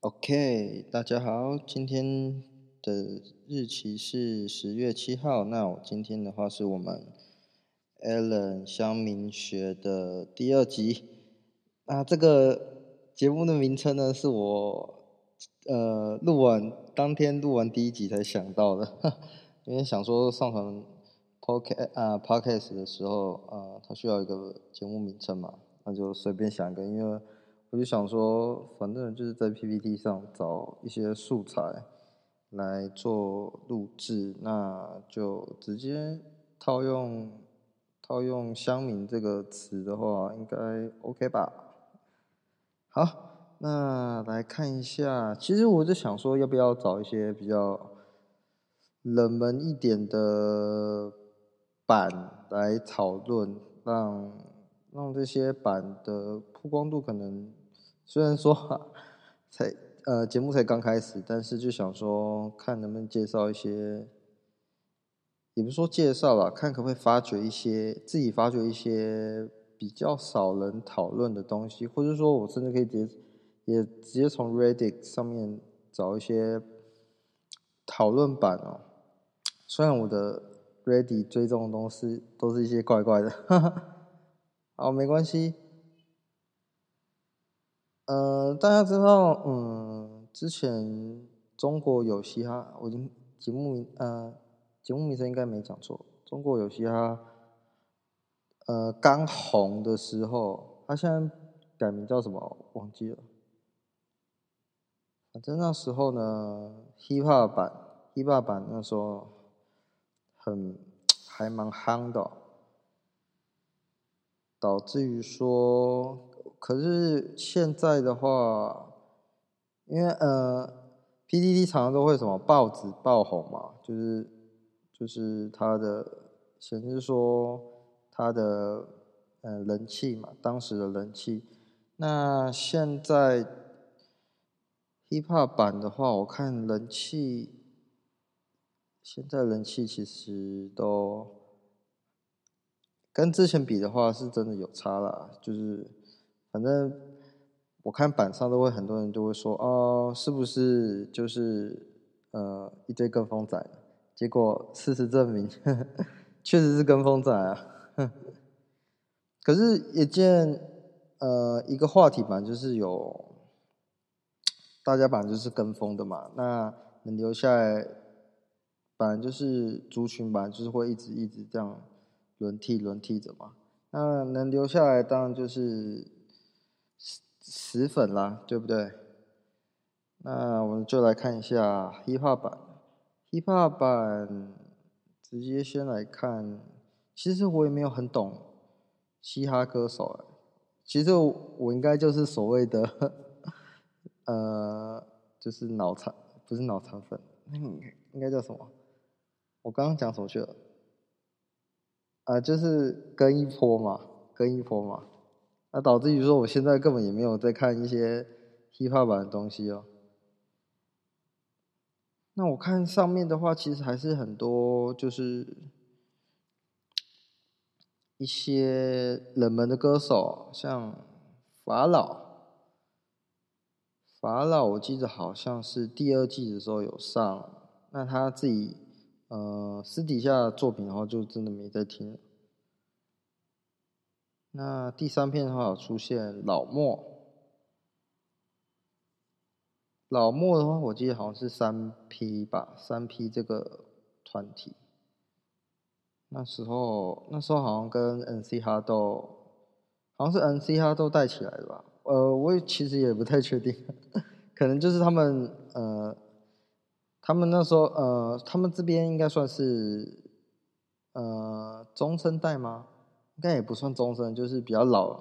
OK，大家好，今天的日期是十月七号。那我今天的话是我们 Allen 乡民学的第二集。那这个节目的名称呢，是我呃录完当天录完第一集才想到的，因为想说上传 Podcast 啊 Podcast 的时候啊，它需要一个节目名称嘛，那就随便想一个，因为。我就想说，反正就是在 PPT 上找一些素材来做录制，那就直接套用套用“乡民”这个词的话，应该 OK 吧？好，那来看一下，其实我就想说，要不要找一些比较冷门一点的版来讨论，让让这些版的曝光度可能。虽然说 才呃节目才刚开始，但是就想说看能不能介绍一些，也不是说介绍吧，看可不可以发掘一些自己发掘一些比较少人讨论的东西，或者说我甚至可以直接也直接从 Reddit 上面找一些讨论版哦。虽然我的 Reddit 追踪的东西都是一些怪怪的，哈哈，好，没关系。呃，大家知道，嗯，之前中国有嘻哈，我已经节目名，呃，节目名称应该没讲错。中国有嘻哈，呃，刚红的时候，他现在改名叫什么？忘记了。反正那时候呢，hip hop 版，hip hop 版那时候很还蛮夯的，导致于说。可是现在的话，因为呃，P D D 常常都会什么报纸爆红嘛，就是就是他的显示说他的呃人气嘛，当时的人气。那现在 hiphop 版的话，我看人气，现在人气其实都跟之前比的话，是真的有差啦，就是。反正我看板上都会很多人就会说哦，是不是就是呃一堆跟风仔？结果事实证明，呵 呵确实是跟风仔啊。可是也见呃一个话题嘛，就是有大家本来就是跟风的嘛，那能留下来，本来就是族群本来就是会一直一直这样轮替轮替着嘛。那能留下来，当然就是。死粉啦，对不对？那我们就来看一下 hiphop 版。hiphop 版直接先来看，其实我也没有很懂嘻哈歌手。其实我应该就是所谓的，呃，就是脑残，不是脑残粉，应应该叫什么？我刚刚讲什么去了？啊、呃，就是跟一波嘛，跟一波嘛。那导致于说，我现在根本也没有在看一些 hiphop 版的东西哦。那我看上面的话，其实还是很多，就是一些冷门的歌手，像法老。法老，我记得好像是第二季的时候有上，那他自己呃私底下的作品的话，就真的没在听。那第三片的话有出现老莫，老莫的话我记得好像是三 P 吧，三 P 这个团体，那时候那时候好像跟 NC 哈豆，好像是 NC 哈豆带起来的吧，呃，我也其实也不太确定，可能就是他们呃，他们那时候呃，他们这边应该算是呃中生代吗？应该也不算中生，就是比较老，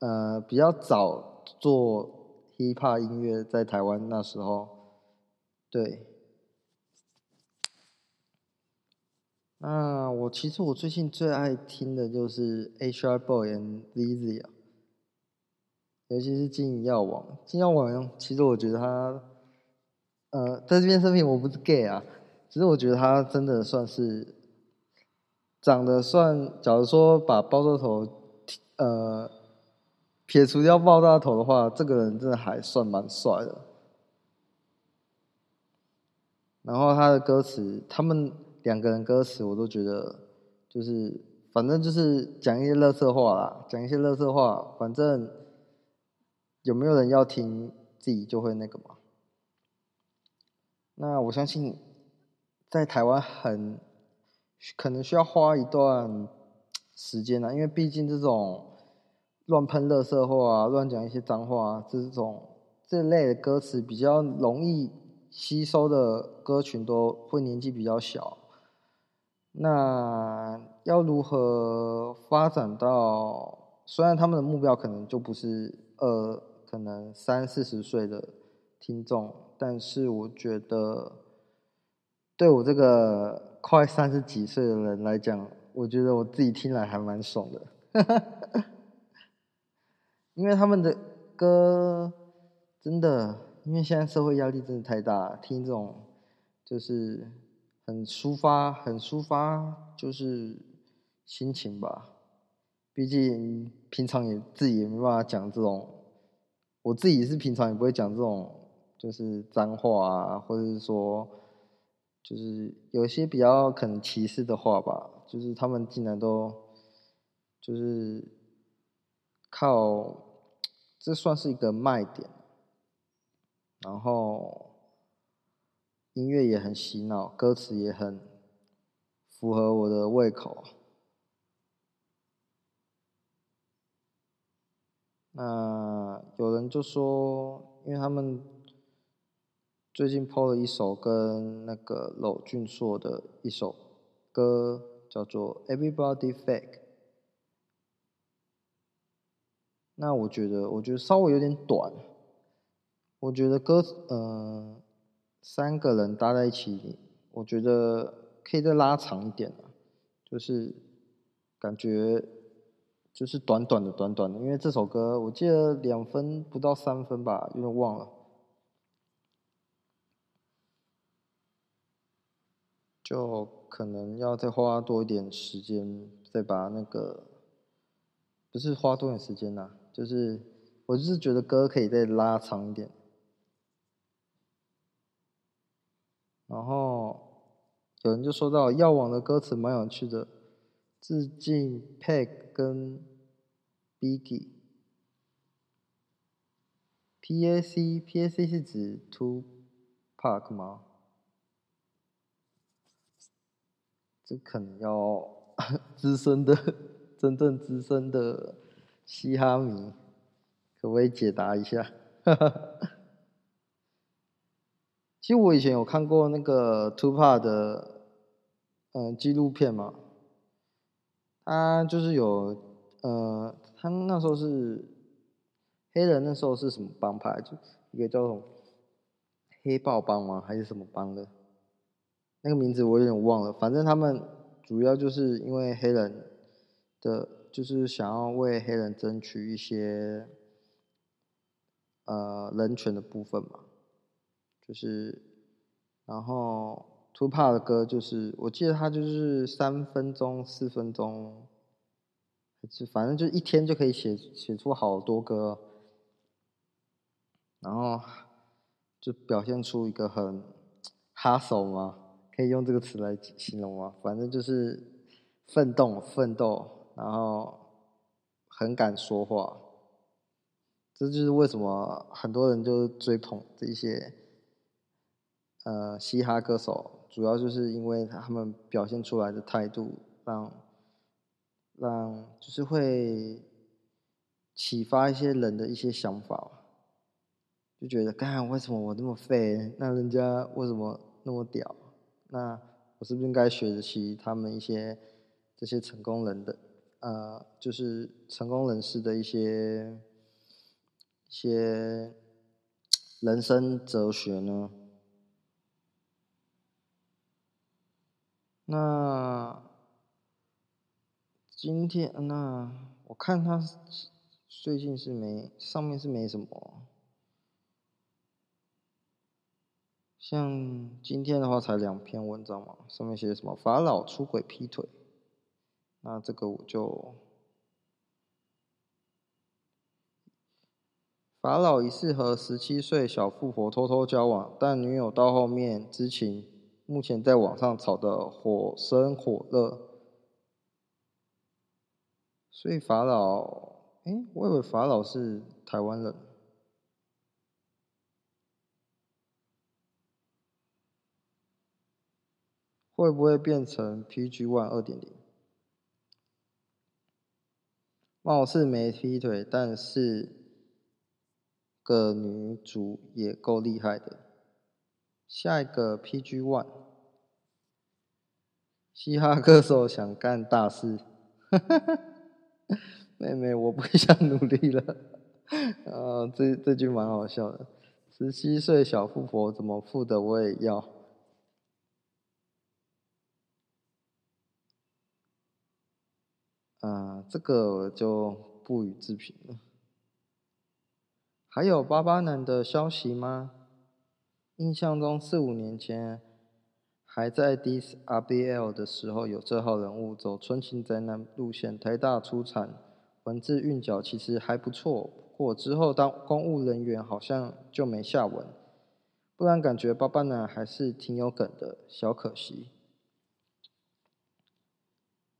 呃，比较早做 hiphop 音乐在台湾那时候，对。那我其实我最近最爱听的就是 HR Boy and Lizzy 啊，尤其是金银药王。金药王其实我觉得他，呃，在这边声明我不是 gay 啊，其实我觉得他真的算是。长得算，假如说把爆炸头，呃，撇除掉爆炸头的话，这个人真的还算蛮帅的。然后他的歌词，他们两个人歌词我都觉得就是，反正就是讲一些垃圾话啦，讲一些垃圾话，反正有没有人要听，自己就会那个嘛。那我相信，在台湾很可能需要花一段时间啊，因为毕竟这种。乱喷垃圾话，乱讲一些脏话，这种这类的歌词比较容易吸收的歌群都会年纪比较小。那要如何发展到？虽然他们的目标可能就不是呃，可能三四十岁的听众，但是我觉得对我这个快三十几岁的人来讲，我觉得我自己听来还蛮爽的。因为他们的歌真的，因为现在社会压力真的太大，听这种就是很抒发、很抒发，就是心情吧。毕竟平常也自己也没办法讲这种，我自己是平常也不会讲这种，就是脏话啊，或者是说，就是有些比较可能歧视的话吧。就是他们竟然都就是。靠，这算是一个卖点。然后音乐也很洗脑，歌词也很符合我的胃口。那有人就说，因为他们最近 PO 了一首跟那个娄俊硕的一首歌，叫做《Everybody Fake》。那我觉得，我觉得稍微有点短。我觉得歌，嗯、呃，三个人搭在一起，我觉得可以再拉长一点啊，就是感觉就是短短的、短短的。因为这首歌我记得两分不到三分吧，有点忘了。就可能要再花多一点时间，再把那个，不是花多点时间呐、就是，我就是觉得歌可以再拉长一点。然后有人就说到《药王》的歌词蛮有趣的，致敬 Pac 跟 Biggie。PAC，PAC 是指 To Park 吗？这可能要 资深的，真正资深的。嘻哈迷，可不可以解答一下？其实我以前有看过那个 Tupac 的嗯纪录片嘛，他就是有呃，他那时候是黑人，那时候是什么帮派？就一个叫什么黑豹帮吗？还是什么帮的？那个名字我有点忘了。反正他们主要就是因为黑人的。就是想要为黑人争取一些呃人权的部分嘛，就是然后 t u p a 的歌就是我记得他就是三分钟四分钟，反正就一天就可以写写出好多歌，然后就表现出一个很 hustle 嘛，可以用这个词来形容吗？反正就是奋斗奋斗。然后很敢说话，这就是为什么很多人就追捧这些呃嘻哈歌手，主要就是因为他们表现出来的态度让，让让就是会启发一些人的一些想法，就觉得，干为什么我那么废？那人家为什么那么屌？那我是不是应该学习他们一些这些成功人的？呃，就是成功人士的一些一些人生哲学呢。那今天，那我看他最近是没上面是没什么，像今天的话才两篇文章嘛，上面写什么法老出轨劈腿。那这个我就，法老疑似和十七岁小富婆偷偷交往，但女友到后面知情，目前在网上炒得火生火热。所以法老，哎，我以为法老是台湾人。会不会变成 PG One 二点零？貌似没劈腿，但是个女主也够厉害的。下一个 PG One，嘻哈歌手想干大事，妹妹我不想努力了。啊，这这句蛮好笑的。十七岁小富婆怎么富的我也要。啊，这个就不予置评了。还有巴巴男的消息吗？印象中四五年前还在 Diss RBL 的时候，有这号人物走纯情宅男路线，台大出产，文字韵脚其实还不错。不过之后当公务人员好像就没下文，不然感觉巴巴男还是挺有梗的，小可惜。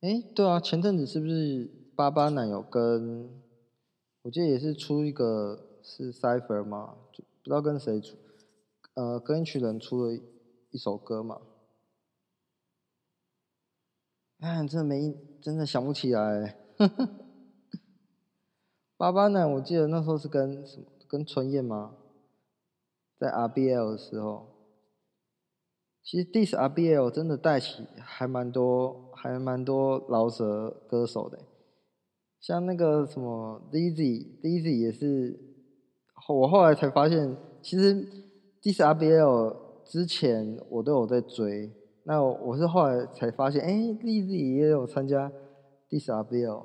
哎，对啊，前阵子是不是巴巴男有跟，我记得也是出一个是 Cypher 吗？就不知道跟谁出，呃，跟一群人出了一首歌嘛。哎，真的没，真的想不起来。巴巴男，我记得那时候是跟什么？跟春燕吗？在 RBL 的时候。其实 Diss RBL 真的带起还蛮多，还蛮多饶舌歌手的，像那个什么 Dizzy，Dizzy 也是，我后来才发现，其实 Diss RBL 之前我都有在追，那我是后来才发现，哎，Dizzy 也有参加 Diss RBL，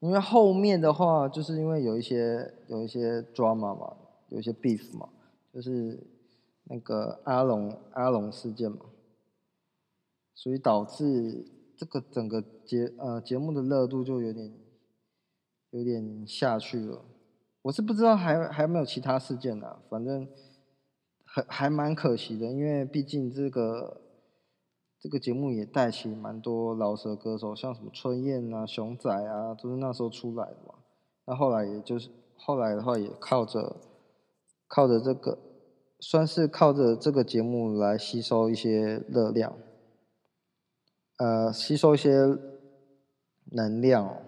因为后面的话就是因为有一些有一些 drama 嘛，有一些 beef 嘛。就是那个阿龙阿龙事件嘛，所以导致这个整个节呃节目的热度就有点有点下去了。我是不知道还还有没有其他事件啊，反正还还蛮可惜的，因为毕竟这个这个节目也带起蛮多饶舌歌手，像什么春燕啊、熊仔啊，都是那时候出来的嘛。那后来也就是后来的话也靠着。靠着这个，算是靠着这个节目来吸收一些热量，呃，吸收一些能量。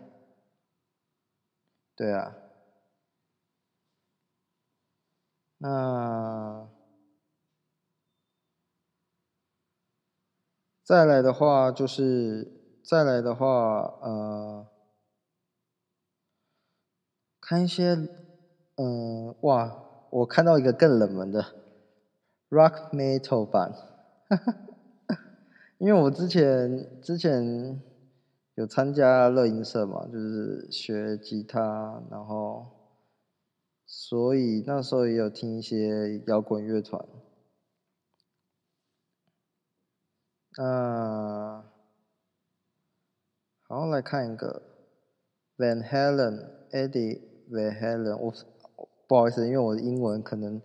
对啊，那再来的话就是再来的话，呃，看一些，嗯、哇。我看到一个更冷门的 Rock Metal 版，因为我之前之前有参加乐音社嘛，就是学吉他，然后所以那时候也有听一些摇滚乐团。啊，好，来看一个 Van Halen，Eddie Van Halen，我。不好意思，因为我的英文可能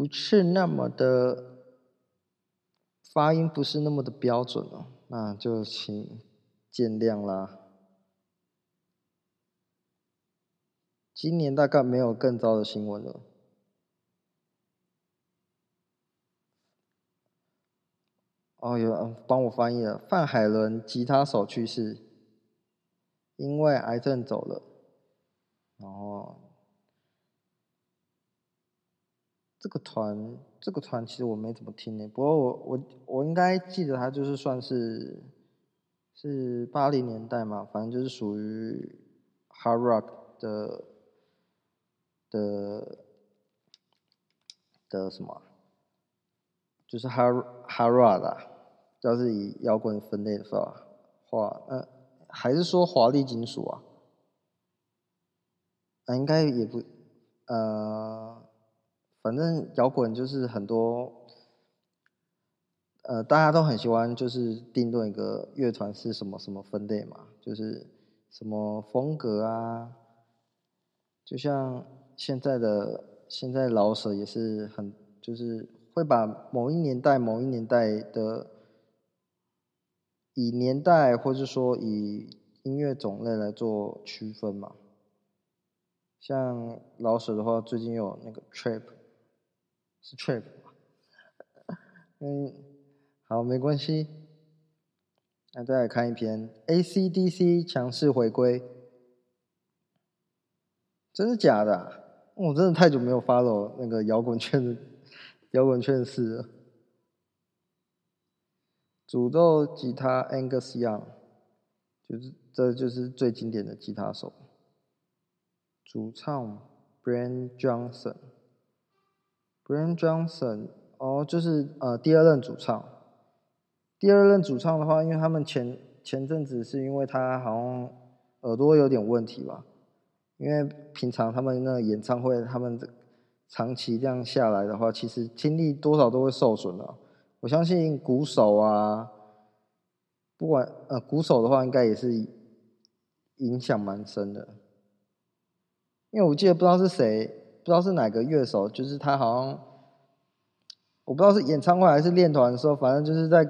不是那么的发音，不是那么的标准哦，那就请见谅啦。今年大概没有更糟的新闻了。哦，有帮我翻译了，范海伦吉他手去世，因为癌症走了。然后，这个团，这个团其实我没怎么听呢。不过我我我应该记得他就是算是是八零年代嘛，反正就是属于 hard rock 的的的什么，就是 hard hard rock 啊。要是以摇滚分类的话，话，嗯，还是说华丽金属啊啊？应该也不，呃，反正摇滚就是很多，呃，大家都很喜欢，就是定论一个乐团是什么什么分类嘛，就是什么风格啊，就像现在的现在老舍也是很，就是会把某一年代、某一年代的以年代，或者说以音乐种类来做区分嘛。像老舍的话，最近有那个 trip 是 trap？嗯，好，没关系。那再来看一篇 AC/DC 强势回归，真的假的？我真的太久没有 follow 那个摇滚圈的摇滚圈的事了。主奏吉他 Angus Young，就是这就是最经典的吉他手。主唱 Brian Johnson，Brian Johnson 哦，就是呃第二任主唱。第二任主唱的话，因为他们前前阵子是因为他好像耳朵有点问题吧，因为平常他们那演唱会，他们长期这样下来的话，其实听力多少都会受损的。我相信鼓手啊，不管呃鼓手的话，应该也是影响蛮深的。因为我记得不知道是谁，不知道是哪个乐手，就是他好像，我不知道是演唱会还是练团的时候，反正就是在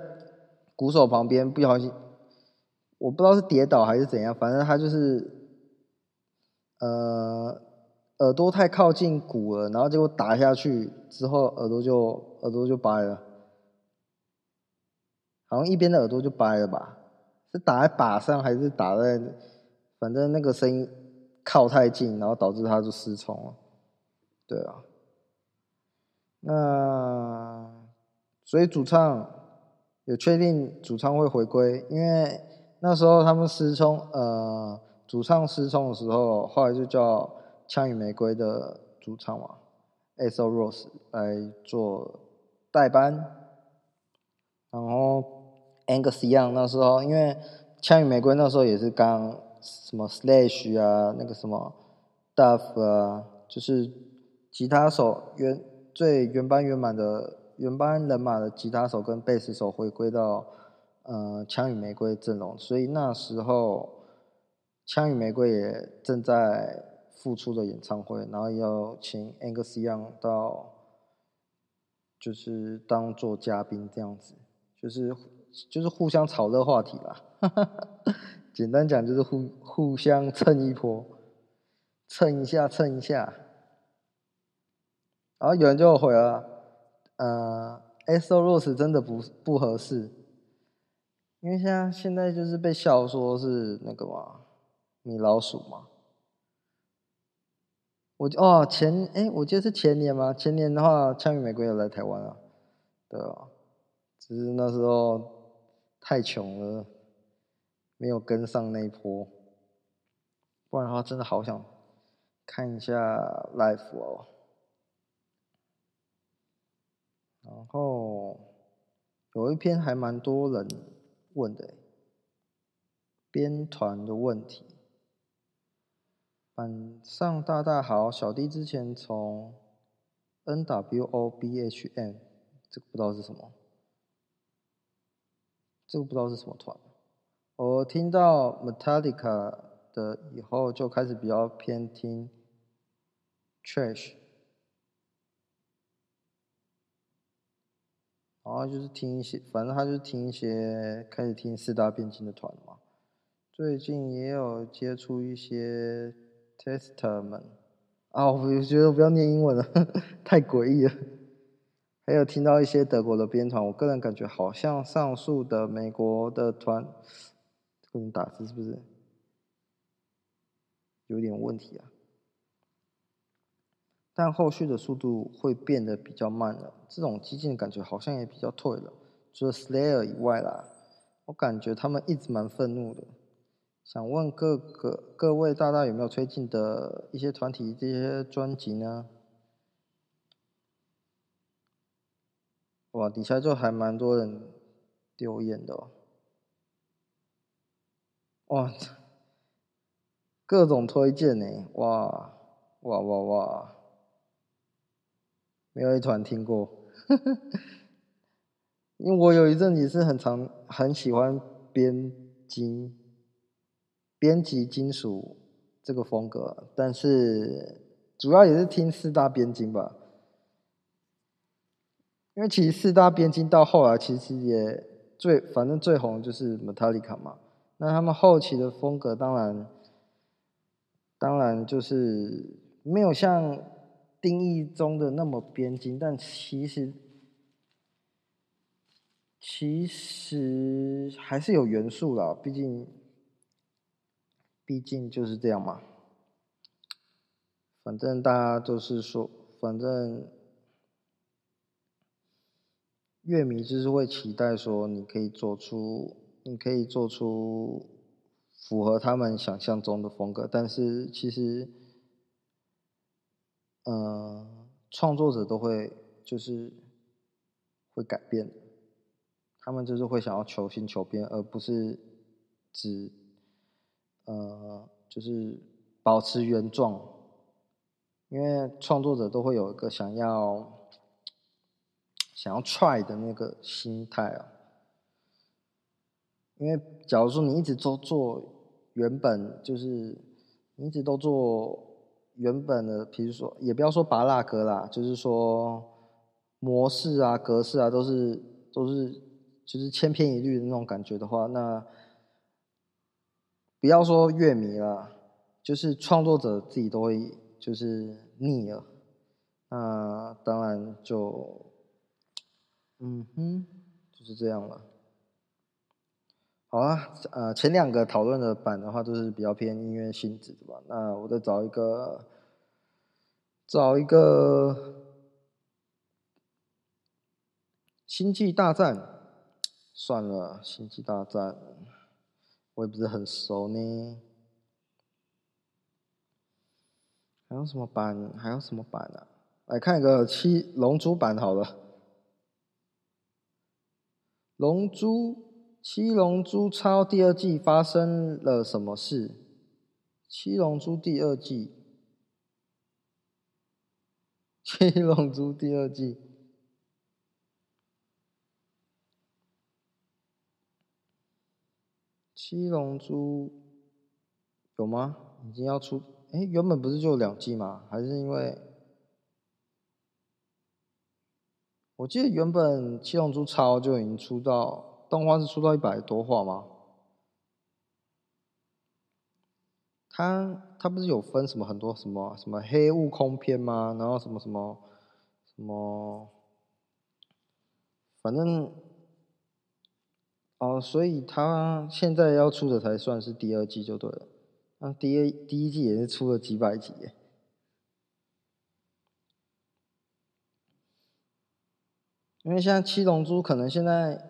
鼓手旁边不小心，我不知道是跌倒还是怎样，反正他就是，呃，耳朵太靠近鼓了，然后结果打下去之后，耳朵就耳朵就掰了，好像一边的耳朵就掰了吧？是打在把上还是打在，反正那个声音。靠太近，然后导致他就失聪了。对啊，那所以主唱有确定主唱会回归，因为那时候他们失聪，呃，主唱失聪的时候，后来就叫枪与玫瑰的主唱嘛，Axl Rose 来做代班，然后 Angus Young 那时候，因为枪与玫瑰那时候也是刚。什么 Slash 啊，那个什么 Duff 啊，就是吉他手原最原班原满的原班人马的吉他手跟贝斯手回归到呃枪与玫瑰阵容，所以那时候枪与玫瑰也正在复出的演唱会，然后要请 Angus Young 到就是当做嘉宾这样子，就是就是互相炒热话题啦。简单讲就是互互相蹭一波，蹭一下蹭一下，然后有人就回了，呃，S O r o s 真的不不合适，因为现在现在就是被笑说是那个嘛，米老鼠嘛。我哦前哎，我记得是前年嘛，前年的话，枪与玫瑰有来台湾啊，对啊，只是那时候太穷了。没有跟上那一波，不然的话真的好想看一下 live 哦。然后有一篇还蛮多人问的，编团的问题。板上大大好，小弟之前从 NWOBHM，这个不知道是什么，这个不知道是什么团。我听到 Metallica 的以后，就开始比较偏听 Trash，然后就是听一些，反正他就是听一些，开始听四大变境的团嘛。最近也有接触一些 Testament，啊，我觉得不要念英文了，太诡异了。还有听到一些德国的编团，我个人感觉好像上述的美国的团。不能打字是不是有点问题啊？但后续的速度会变得比较慢了，这种激进的感觉好像也比较退了。除了 Slayer 以外啦，我感觉他们一直蛮愤怒的。想问各个各位大大有没有推荐的一些团体这些专辑呢？哇，底下就还蛮多人留言的哦。哇，各种推荐呢！哇哇哇哇，没有一团听过，因为我有一阵子是很常很喜欢编金、编辑金属这个风格，但是主要也是听四大编金吧。因为其实四大编金到后来其实也最反正最红就是 Metallica 嘛，那他们后期的风格当然当然就是没有像定义中的那么编金，但其实其实还是有元素啦，毕竟毕竟就是这样嘛。反正大家都是说，反正。乐迷就是会期待说，你可以做出，你可以做出符合他们想象中的风格，但是其实，呃，创作者都会就是会改变，他们就是会想要求新求变，而不是只，呃，就是保持原状，因为创作者都会有一个想要。想要 try 的那个心态啊，因为假如说你一直都做原本就是你一直都做原本的，比如说也不要说芭乐歌啦，就是说模式啊、格式啊，都是都是就是千篇一律的那种感觉的话，那不要说乐迷了，就是创作者自己都会就是腻了，那当然就。嗯哼，就是这样了。好啊，呃，前两个讨论的版的话都是比较偏音乐性质的吧。那我再找一个，找一个《星际大战》。算了，《星际大战》我也不是很熟呢。还有什么版？还有什么版啊？来看一个七龙珠版好了。龙珠七龙珠超第二季发生了什么事？七龙珠第二季，七龙珠第二季，七龙珠有吗？已经要出？哎，原本不是就两季吗？还是因为？我记得原本《七龙珠超》就已经出到动画是出到一百多话吗？它它不是有分什么很多什么什么黑悟空篇吗？然后什么什么什么，反正哦，所以它现在要出的才算是第二季就对了。那第一第一季也是出了几百集耶。因为像七龙珠可能现在，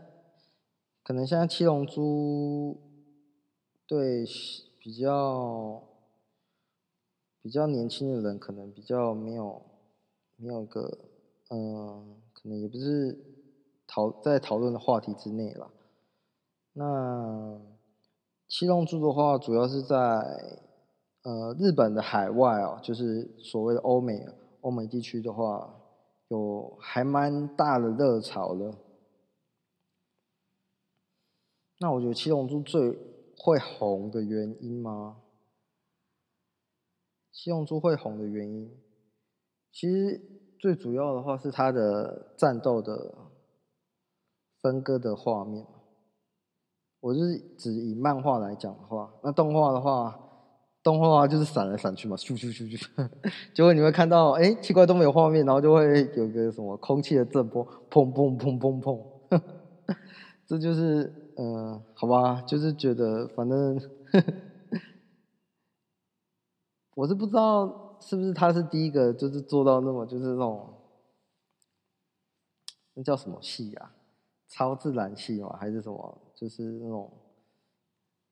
可能现在七龙珠对比较比较年轻的人，可能比较没有没有个嗯，可能也不是讨在讨论的话题之内了。那七龙珠的话，主要是在呃日本的海外哦，就是所谓的欧美欧美地区的话。有还蛮大的热潮的，那我觉得七龙珠最会红的原因吗？七龙珠会红的原因，其实最主要的话是它的战斗的分割的画面。我是指以漫画来讲的话，那动画的话。动画，就是闪来闪去嘛，咻咻咻咻，结果你会看到，哎，奇怪都没有画面，然后就会有个什么空气的震波，砰砰砰砰，砰，这就是，嗯、好吧，就是觉得反正，我是不知道是不是他是第一个，就是做到那么就是那种，那叫什么戏啊？超自然系吗？还是什么？就是那种，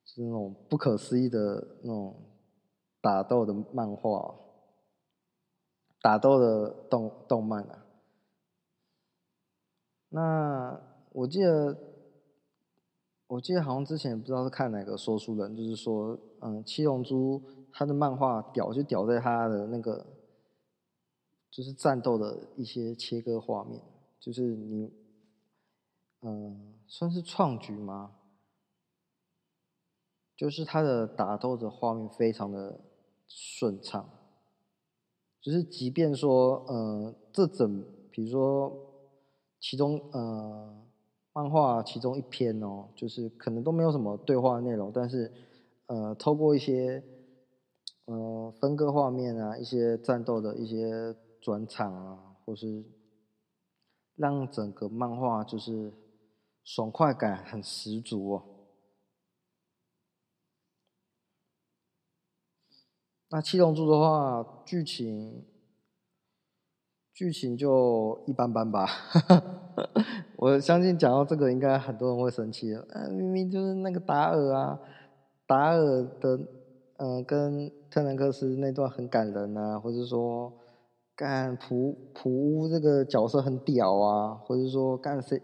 就是那种不可思议的那种。打斗的漫画，打斗的动动漫啊。那我记得，我记得好像之前不知道是看哪个说书人，就是说，嗯，七龙珠他的漫画屌就屌在他的那个，就是战斗的一些切割画面，就是你，嗯，算是创举吗？就是他的打斗的画面非常的顺畅，就是即便说，呃，这整，比如说其中呃漫画其中一篇哦，就是可能都没有什么对话内容，但是呃，透过一些呃分割画面啊，一些战斗的一些转场啊，或是让整个漫画就是爽快感很十足哦。那七龙珠的话，剧情剧情就一般般吧。我相信讲到这个，应该很多人会生气了。嗯，明明就是那个达尔啊，达尔的嗯、跟特兰克斯那段很感人啊，或者说干普普乌这个角色很屌啊，或者说干谁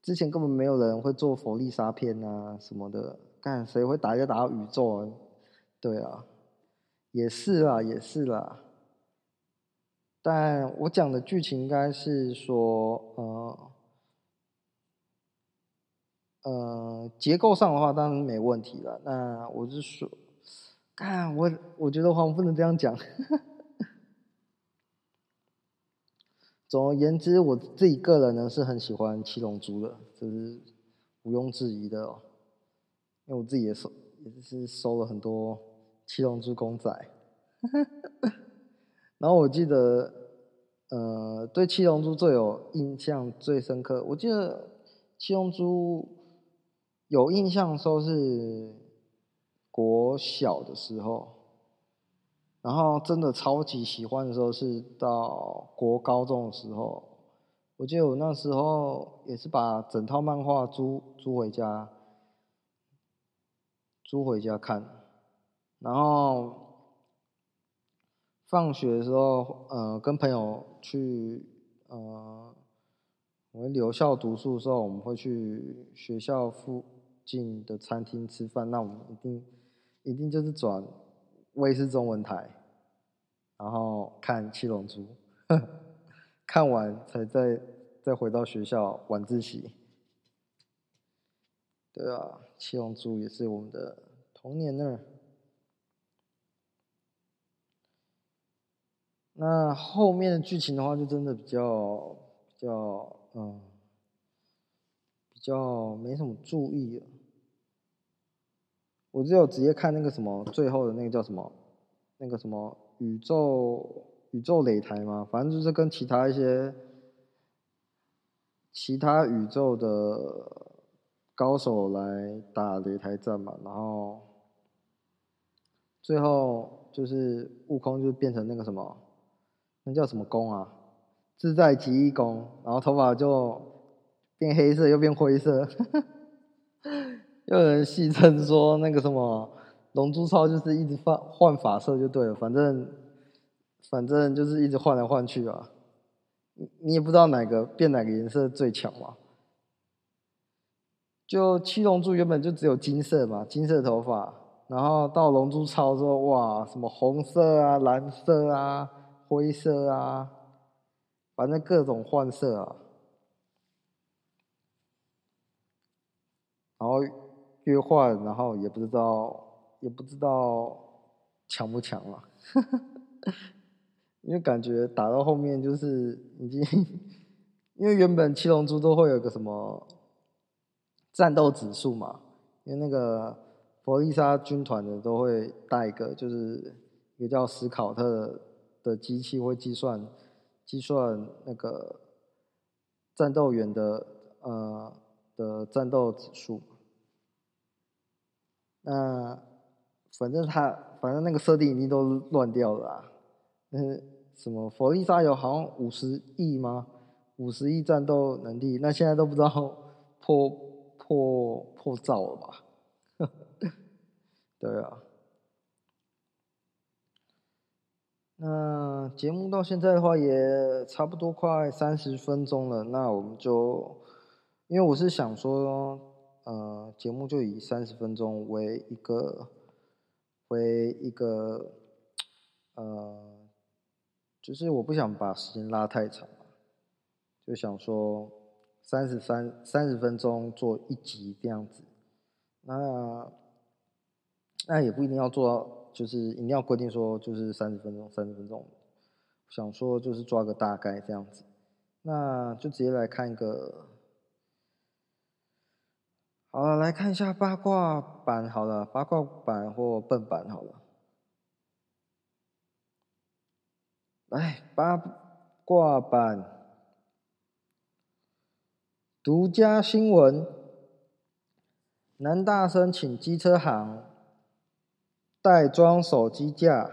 之前根本没有人会做佛利沙片啊什么的，干谁会打就打到宇宙啊？对啊。也是啦，也是啦。但我讲的剧情应该是说，呃，呃，结构上的话当然没问题了。那我是说，看我，我觉得黄不能这样讲。总而言之，我自己个人呢是很喜欢七龙珠的，这是毋庸置疑的哦。因为我自己也收，也是收了很多。七龙珠公仔，然后我记得，呃，对七龙珠最有印象、最深刻。我记得七龙珠有印象的时候是国小的时候，然后真的超级喜欢的时候是到国高中的时候。我记得我那时候也是把整套漫画租租回家，租回家看。然后放学的时候，呃，跟朋友去，呃，我们留校读书的时候，我们会去学校附近的餐厅吃饭。那我们一定一定就是转卫视中文台，然后看《七龙珠》，看完才再再回到学校晚自习。对啊，《七龙珠》也是我们的童年呢。那后面的剧情的话，就真的比较比较嗯，比较没什么注意了。我只有直接看那个什么最后的那个叫什么，那个什么宇宙宇宙擂台嘛，反正就是跟其他一些其他宇宙的高手来打擂台战嘛，然后最后就是悟空就变成那个什么。那叫什么功啊？自在极意功，然后头发就变黑色又变灰色，又有人戏称说那个什么龙珠超就是一直换换发色就对了，反正反正就是一直换来换去啊。你也不知道哪个变哪个颜色最强嘛。就七龙珠原本就只有金色嘛，金色头发，然后到龙珠超之后，哇，什么红色啊，蓝色啊。灰色啊，反正各种换色啊，然后越换，然后也不知道，也不知道强不强啊，因为感觉打到后面就是已经，因为原本七龙珠都会有个什么战斗指数嘛，因为那个弗利萨军团的都会带一个，就是一个叫史考特的。机器会计算计算那个战斗员的呃的战斗指数。那反正他反正那个设定已经都乱掉了啊。那什么佛利萨有好像五十亿吗？五十亿战斗能力，那现在都不知道破破破罩了吧？对啊。那节目到现在的话也差不多快三十分钟了，那我们就，因为我是想说，呃，节目就以三十分钟为一个，为一个，呃，就是我不想把时间拉太长，就想说三十三三十分钟做一集这样子，那那也不一定要做到。就是一定要规定说，就是三十分钟，三十分钟。想说就是抓个大概这样子，那就直接来看一个。好了，来看一下八卦版好了，八卦版或笨版好了。来八卦版，独家新闻：南大生请机车行袋装手机架，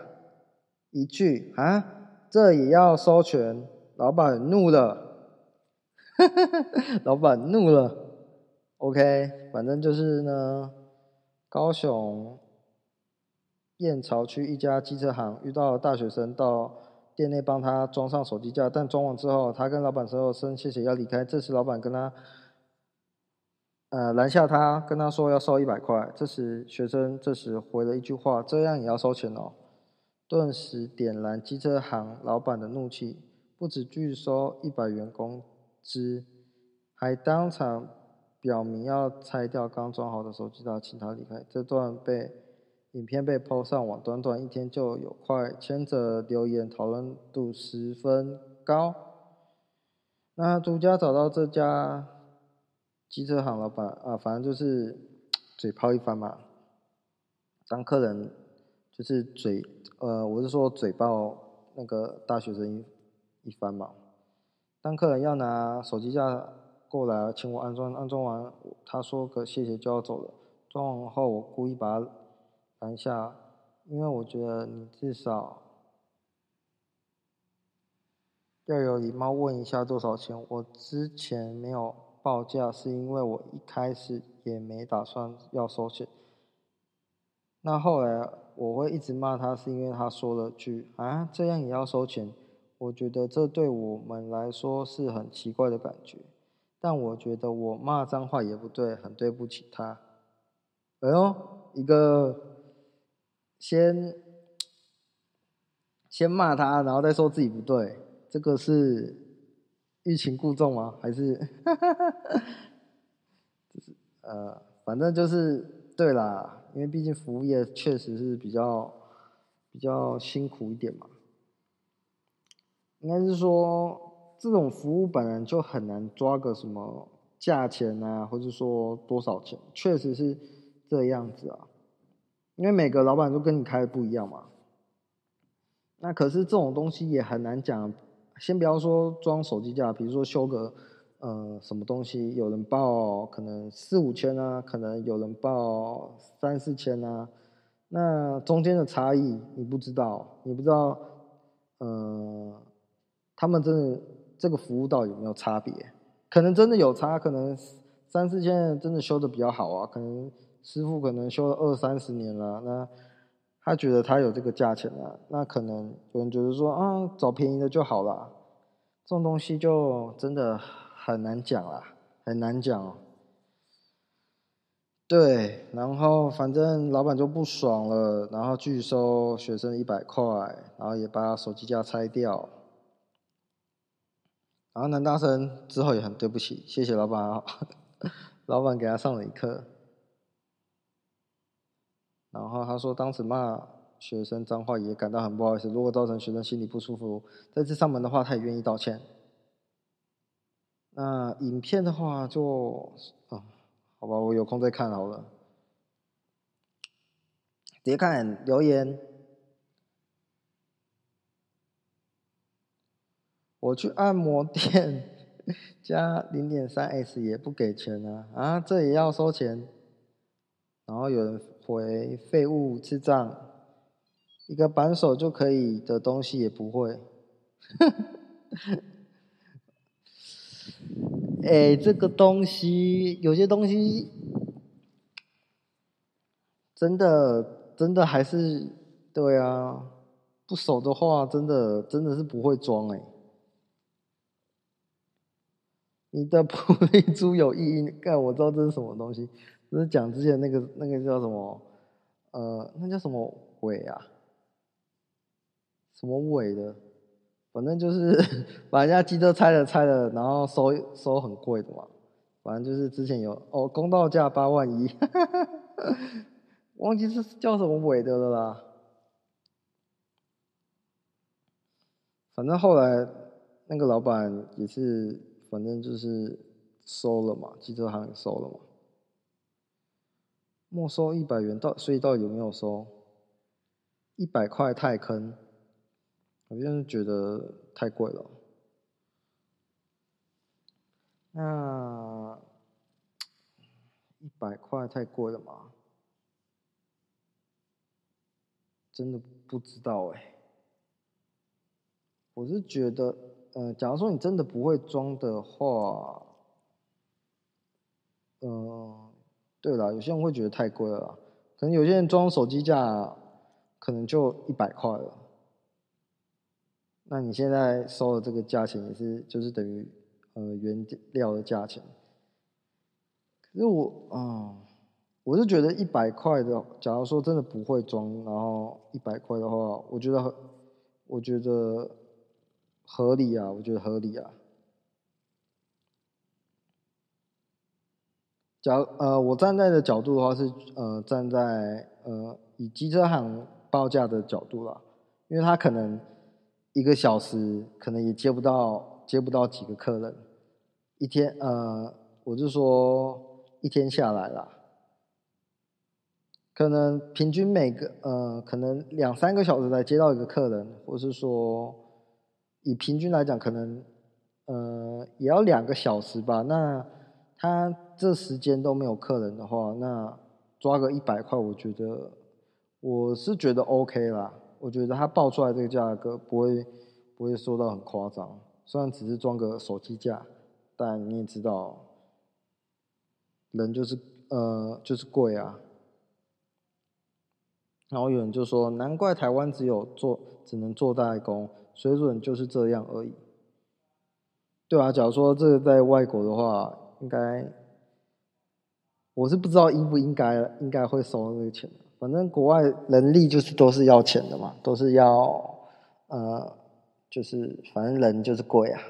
一句啊，这也要收钱？老板怒了，老板怒了。OK，反正就是呢，高雄燕巢区一家机车行遇到大学生到店内帮他装上手机架，但装完之后，他跟老板说声谢谢要离开。这时老板跟他呃拦下他，跟他说要收一百块。这时学生这时回了一句话：“这样也要收钱哦。”顿时点燃机车行老板的怒气，不止拒收一百元工资，还当场。表明要拆掉刚装好的手机他，请他离开。这段被影片被抛上网，短短一天就有快千则留言，讨论度十分高。那独家找到这家机车行老板啊，反正就是嘴炮一番嘛。当客人就是嘴呃，我是说嘴炮那个大学生一一番嘛。当客人要拿手机架。过来，请我安装，安装完，他说个谢谢就要走了。装完后，我故意把他拦下，因为我觉得你至少要有礼貌问一下多少钱。我之前没有报价，是因为我一开始也没打算要收钱。那后来我会一直骂他，是因为他说了句啊，这样也要收钱？我觉得这对我们来说是很奇怪的感觉。但我觉得我骂脏话也不对，很对不起他。哎呦，一个先先骂他，然后再说自己不对，这个是欲擒故纵吗？还是？就是呃，反正就是对啦，因为毕竟服务业确实是比较比较辛苦一点嘛，应该是说。这种服务本来就很难抓个什么价钱啊，或者说多少钱，确实是这样子啊。因为每个老板都跟你开的不一样嘛。那可是这种东西也很难讲。先不要说装手机架，比如说修个呃什么东西，有人报可能四五千啊，可能有人报三四千啊。那中间的差异你不知道，你不知道，呃，他们真的。这个服务到底有没有差别？可能真的有差，可能三四千真的修的比较好啊，可能师傅可能修了二三十年了，那他觉得他有这个价钱了，那可能有人觉得说啊，找便宜的就好了，这种东西就真的很难讲啦，很难讲。对，然后反正老板就不爽了，然后拒收学生一百块，然后也把手机架拆掉。然后男大生之后也很对不起，谢谢老板啊，老板给他上了一课。然后他说当时骂学生脏话也感到很不好意思，如果造成学生心里不舒服，再次上门的话他也愿意道歉。那影片的话就啊，好吧，我有空再看好了。别看留言。我去按摩店加零点三 S 也不给钱啊！啊，这也要收钱？然后有人回废物智障，一个扳手就可以的东西也不会。哎、这个东西有些东西真的真的还是对啊，不熟的话真的真的是不会装哎、你的普利珠有意义？看，我知道这是什么东西，就是讲之前那个那个叫什么？呃，那叫什么伟啊？什么伟的？反正就是 把人家机车拆了拆了，然后收收很贵的嘛。反正就是之前有哦，公道价八万一，忘记是叫什么伟的了啦。反正后来那个老板也是，反正就是收了嘛，机车行收了嘛。没收一百元到，所以到底有没有收？一百块太坑，我就是觉得太贵了。那一百块太贵了吗？真的不知道哎、我是觉得，呃，假如说你真的不会装的话，嗯、对了，有些人会觉得太贵了，可能有些人装手机架，可能就一百块了。那你现在收的这个价钱也是，就是等于呃原料的价钱。可是我，啊、我是觉得一百块的，假如说真的不会装，然后一百块的话，我觉得，我觉得。合理啊，我觉得合理啊。假如呃，我站在的角度的话是呃，站在呃以机车行报价的角度啦，因为他可能一个小时可能也接不到接不到几个客人，一天呃，我就说一天下来啦，可能平均每个呃可能两三个小时才接到一个客人，或是说。以平均来讲，可能，呃，也要两个小时吧。那他这时间都没有客人的话，那抓个一百块，我觉得我是觉得 OK 啦。我觉得他报出来这个价格不会不会说到很夸张。虽然只是装个手机架，但你也知道，人就是呃就是贵啊。然后有人就说，难怪台湾只有做只能做代工。水准就是这样而已，对啊，假如说这个在外国的话，应该我是不知道应不应该，应该会收这个钱。反正国外人力就是都是要钱的嘛，都是要呃，就是反正人就是贵啊，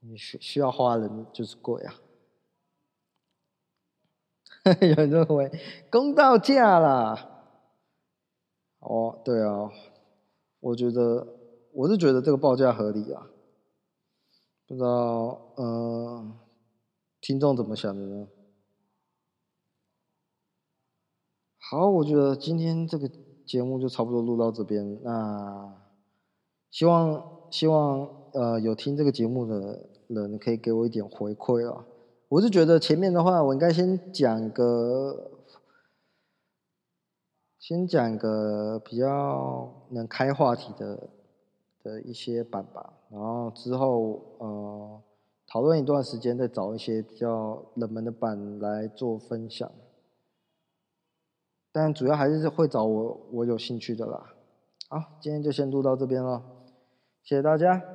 你需需要花人就是贵啊。有人认为公道价啦，哦，对啊，我觉得。我是觉得这个报价合理啊，不知道呃，听众怎么想的呢？好，我觉得今天这个节目就差不多录到这边。那希望希望呃有听这个节目的人可以给我一点回馈啊。我是觉得前面的话，我应该先讲个，先讲个比较能开话题的。的一些版吧，然后之后呃讨论一段时间，再找一些比较冷门的版来做分享。但主要还是会找我我有兴趣的啦。好，今天就先录到这边了，谢谢大家。